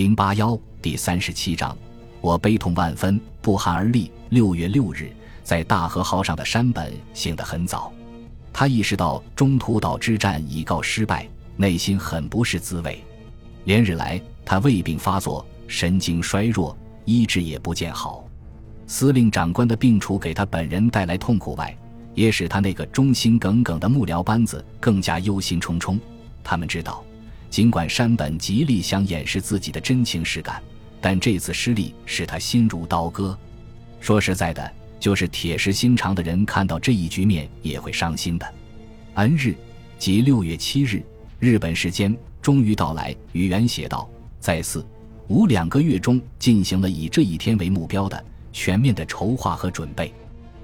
零八幺第三十七章，我悲痛万分，不寒而栗。六月六日，在大和号上的山本醒得很早，他意识到中途岛之战已告失败，内心很不是滋味。连日来，他胃病发作，神经衰弱，医治也不见好。司令长官的病除给他本人带来痛苦外，也使他那个忠心耿耿的幕僚班子更加忧心忡忡。他们知道。尽管山本极力想掩饰自己的真情实感，但这次失利使他心如刀割。说实在的，就是铁石心肠的人看到这一局面也会伤心的。N 日，即六月七日，日本时间终于到来。宇垣写道：“在四五两个月中进行了以这一天为目标的全面的筹划和准备。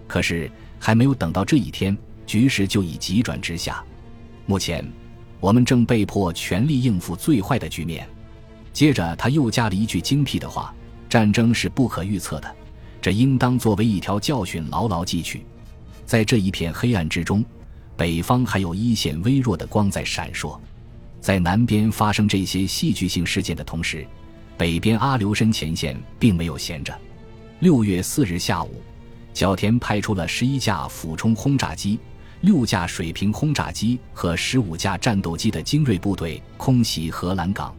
可是还没有等到这一天，局势就已急转直下。目前。”我们正被迫全力应付最坏的局面。接着，他又加了一句精辟的话：“战争是不可预测的，这应当作为一条教训牢牢记取。”在这一片黑暗之中，北方还有一线微弱的光在闪烁。在南边发生这些戏剧性事件的同时，北边阿留申前线并没有闲着。六月四日下午，角田派出了十一架俯冲轰炸机。六架水平轰炸机和十五架战斗机的精锐部队空袭荷兰港，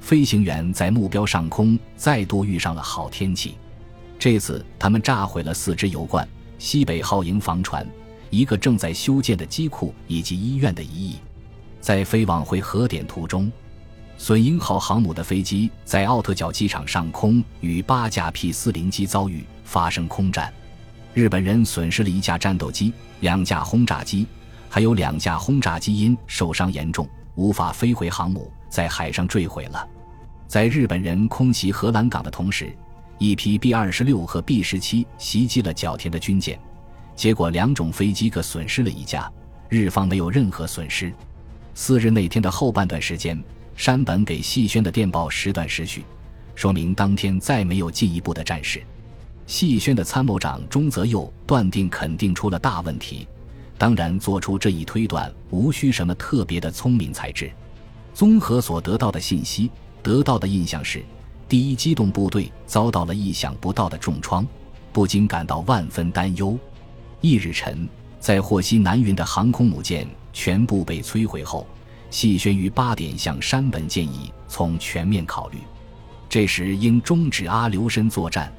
飞行员在目标上空再度遇上了好天气。这次他们炸毁了四只油罐、西北号营房船、一个正在修建的机库以及医院的一翼。在飞往回核点途中，隼鹰号航母的飞机在奥特角机场上空与八架 P 四零机遭遇，发生空战。日本人损失了一架战斗机、两架轰炸机，还有两架轰炸机因受伤严重无法飞回航母，在海上坠毁了。在日本人空袭荷兰港的同时，一批 B 二十六和 B 十七袭击了角田的军舰，结果两种飞机各损失了一架，日方没有任何损失。四日那天的后半段时间，山本给细宣的电报时断时续，说明当天再没有进一步的战事。细宣的参谋长中泽佑断定肯定出了大问题，当然做出这一推断无需什么特别的聪明才智。综合所得到的信息，得到的印象是，第一机动部队遭到了意想不到的重创，不禁感到万分担忧。翌日晨，在获悉南云的航空母舰全部被摧毁后，细宣于八点向山本建议从全面考虑，这时应终止阿留申作战。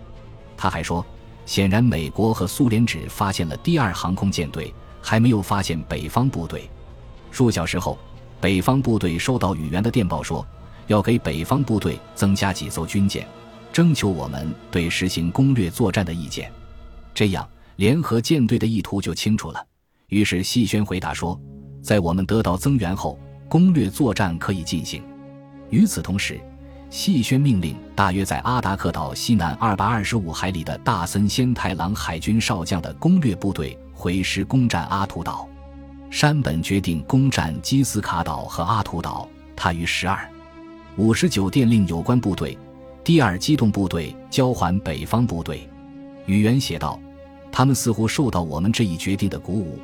他还说，显然美国和苏联只发现了第二航空舰队，还没有发现北方部队。数小时后，北方部队收到宇垣的电报，说要给北方部队增加几艘军舰，征求我们对实行攻略作战的意见。这样，联合舰队的意图就清楚了。于是细轩回答说，在我们得到增援后，攻略作战可以进行。与此同时。细宣命令，大约在阿达克岛西南二百二十五海里的大森仙太郎海军少将的攻略部队回师攻占阿图岛。山本决定攻占基斯卡岛和阿图岛。他于十二五十九电令有关部队第二机动部队交还北方部队。宇垣写道：“他们似乎受到我们这一决定的鼓舞，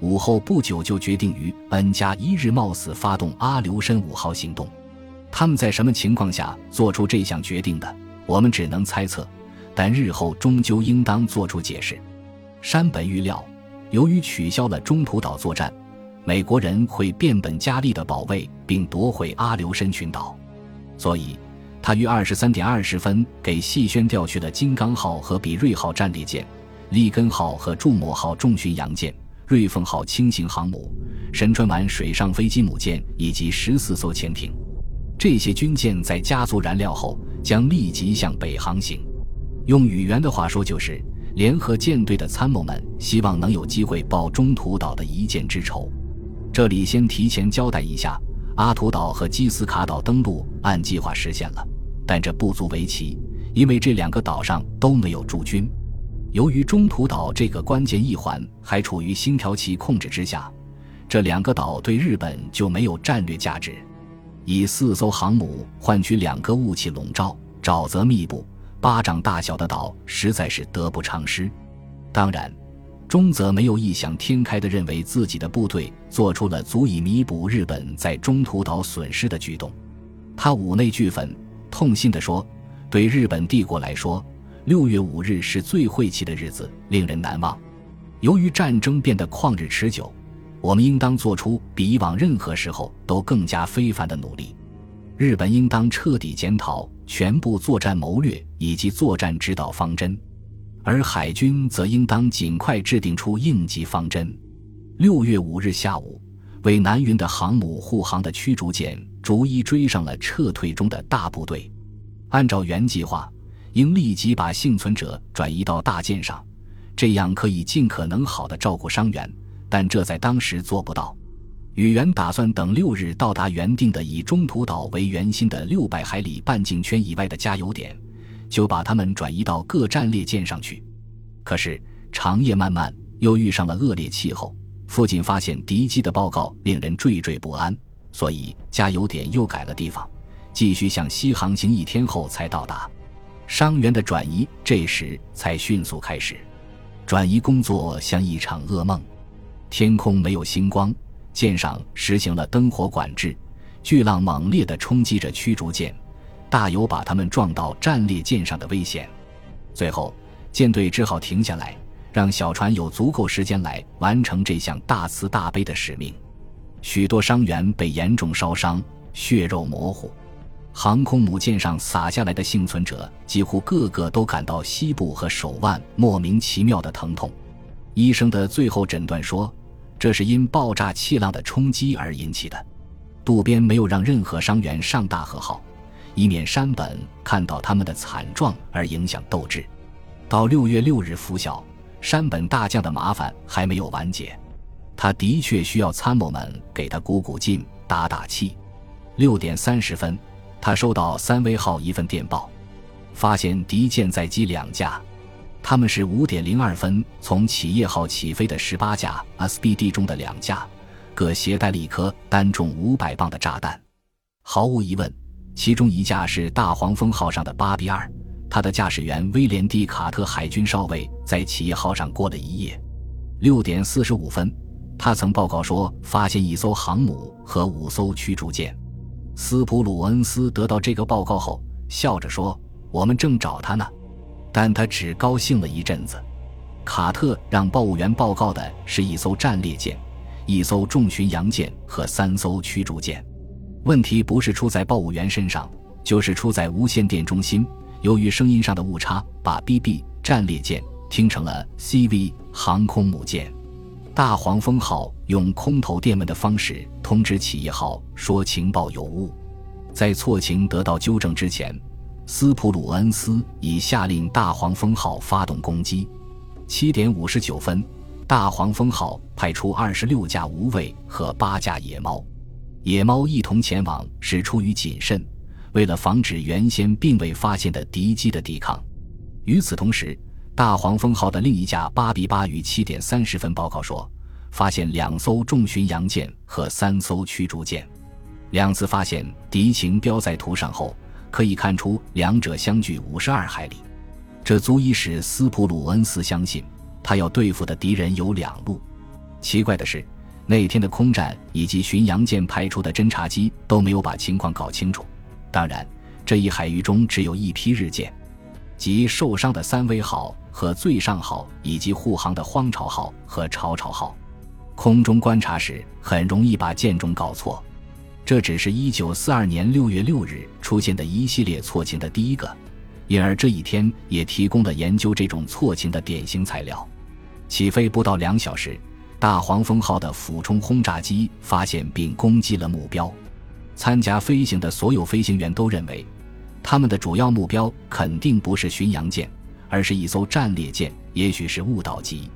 午后不久就决定于 N 加一日冒死发动阿留申五号行动。”他们在什么情况下做出这项决定的？我们只能猜测，但日后终究应当做出解释。山本预料，由于取消了中途岛作战，美国人会变本加厉地保卫并夺回阿留申群岛，所以他于二十三点二十分给细宣调去了金刚号和比瑞号战列舰、利根号和祝摩号重巡洋舰、瑞凤号轻型航母、神川丸水上飞机母舰以及十四艘潜艇。这些军舰在加足燃料后，将立即向北航行。用宇垣的话说，就是联合舰队的参谋们希望能有机会报中途岛的一箭之仇。这里先提前交代一下，阿图岛和基斯卡岛登陆按计划实现了，但这不足为奇，因为这两个岛上都没有驻军。由于中途岛这个关键一环还处于星条旗控制之下，这两个岛对日本就没有战略价值。以四艘航母换取两个雾气笼罩、沼泽密布、巴掌大小的岛，实在是得不偿失。当然，中泽没有异想天开地认为自己的部队做出了足以弥补日本在中途岛损失的举动。他五内俱焚，痛心地说：“对日本帝国来说，六月五日是最晦气的日子，令人难忘。由于战争变得旷日持久，我们应当做出比以往任何时候都更加非凡的努力。日本应当彻底检讨全部作战谋略以及作战指导方针，而海军则应当尽快制定出应急方针。”六月五日下午。为南云的航母护航的驱逐舰逐一追上了撤退中的大部队。按照原计划，应立即把幸存者转移到大舰上，这样可以尽可能好的照顾伤员。但这在当时做不到。宇原打算等六日到达原定的以中途岛为圆心的六百海里半径圈以外的加油点，就把他们转移到各战列舰上去。可是长夜漫漫，又遇上了恶劣气候。附近发现敌机的报告令人惴惴不安，所以加油点又改了地方，继续向西航行一天后才到达。伤员的转移这时才迅速开始，转移工作像一场噩梦。天空没有星光，舰上实行了灯火管制，巨浪猛烈地冲击着驱逐舰，大有把他们撞到战列舰上的危险。最后，舰队只好停下来。让小船有足够时间来完成这项大慈大悲的使命。许多伤员被严重烧伤，血肉模糊。航空母舰上洒下来的幸存者几乎个个都感到膝部和手腕莫名其妙的疼痛。医生的最后诊断说，这是因爆炸气浪的冲击而引起的。渡边没有让任何伤员上大和号，以免山本看到他们的惨状而影响斗志。到六月六日拂晓。山本大将的麻烦还没有完结，他的确需要参谋们给他鼓鼓劲、打打气。六点三十分，他收到三威号一份电报，发现敌舰载机两架，他们是五点零二分从企业号起飞的十八架 SBD 中的两架，各携带了一颗单重五百磅的炸弹。毫无疑问，其中一架是大黄蜂号上的巴比二。他的驾驶员威廉 ·D· 卡特海军少尉在企业号上过了一夜。六点四十五分，他曾报告说发现一艘航母和五艘驱逐舰。斯普鲁恩斯得到这个报告后，笑着说：“我们正找他呢。”但他只高兴了一阵子。卡特让报务员报告的是一艘战列舰、一艘重巡洋舰和三艘驱逐舰。问题不是出在报务员身上，就是出在无线电中心。由于声音上的误差，把 BB 战列舰听成了 CV 航空母舰。大黄蜂号用空投电文的方式通知企业号说情报有误。在错情得到纠正之前，斯普鲁恩斯已下令大黄蜂号发动攻击。七点五十九分，大黄蜂号派出二十六架无畏和八架野猫，野猫一同前往是出于谨慎。为了防止原先并未发现的敌机的抵抗，与此同时，大黄蜂号的另一架八比八于七点三十分报告说，发现两艘重巡洋舰和三艘驱逐舰。两次发现敌情标在图上后，可以看出两者相距五十二海里，这足以使斯普鲁恩斯相信他要对付的敌人有两路。奇怪的是，那天的空战以及巡洋舰派出的侦察机都没有把情况搞清楚。当然，这一海域中只有一批日舰，即受伤的三威号和最上号，以及护航的荒潮号和潮潮号。空中观察时很容易把舰种搞错。这只是一九四二年六月六日出现的一系列错情的第一个，因而这一天也提供了研究这种错情的典型材料。起飞不到两小时，大黄蜂号的俯冲轰炸机发现并攻击了目标。参加飞行的所有飞行员都认为，他们的主要目标肯定不是巡洋舰，而是一艘战列舰，也许是雾岛级。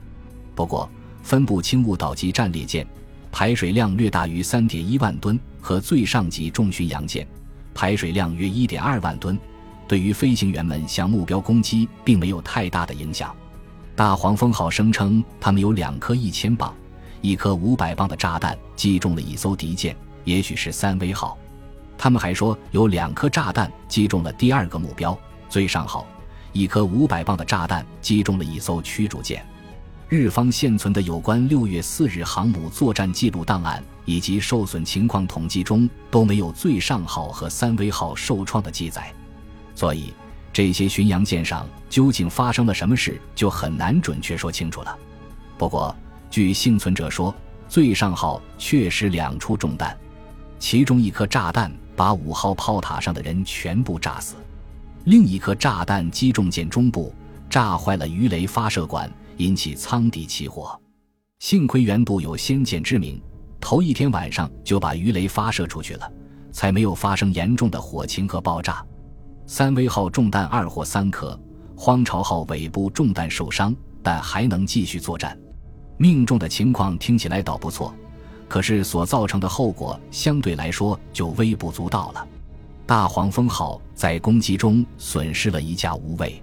不过，分不清雾岛级战列舰，排水量略大于三点一万吨，和最上级重巡洋舰，排水量约一点二万吨，对于飞行员们向目标攻击并没有太大的影响。大黄蜂号声称，他们有两颗一千磅、一颗五百磅的炸弹击中了一艘敌舰。也许是三威号，他们还说有两颗炸弹击中了第二个目标最上号，一颗五百磅的炸弹击中了一艘驱逐舰。日方现存的有关六月四日航母作战记录档案以及受损情况统计中都没有最上号和三威号受创的记载。所以这些巡洋舰上究竟发生了什么事，就很难准确说清楚了。不过，据幸存者说，最上号确实两处中弹，其中一颗炸弹把五号炮塔上的人全部炸死，另一颗炸弹击中舰中部，炸坏了鱼雷发射管，引起舱底起火。幸亏原度有先见之明，头一天晚上就把鱼雷发射出去了，才没有发生严重的火情和爆炸。三威号中弹二或三颗，荒潮号尾部中弹受伤，但还能继续作战。命中的情况听起来倒不错，可是所造成的后果相对来说就微不足道了。大黄蜂号在攻击中损失了一架无畏。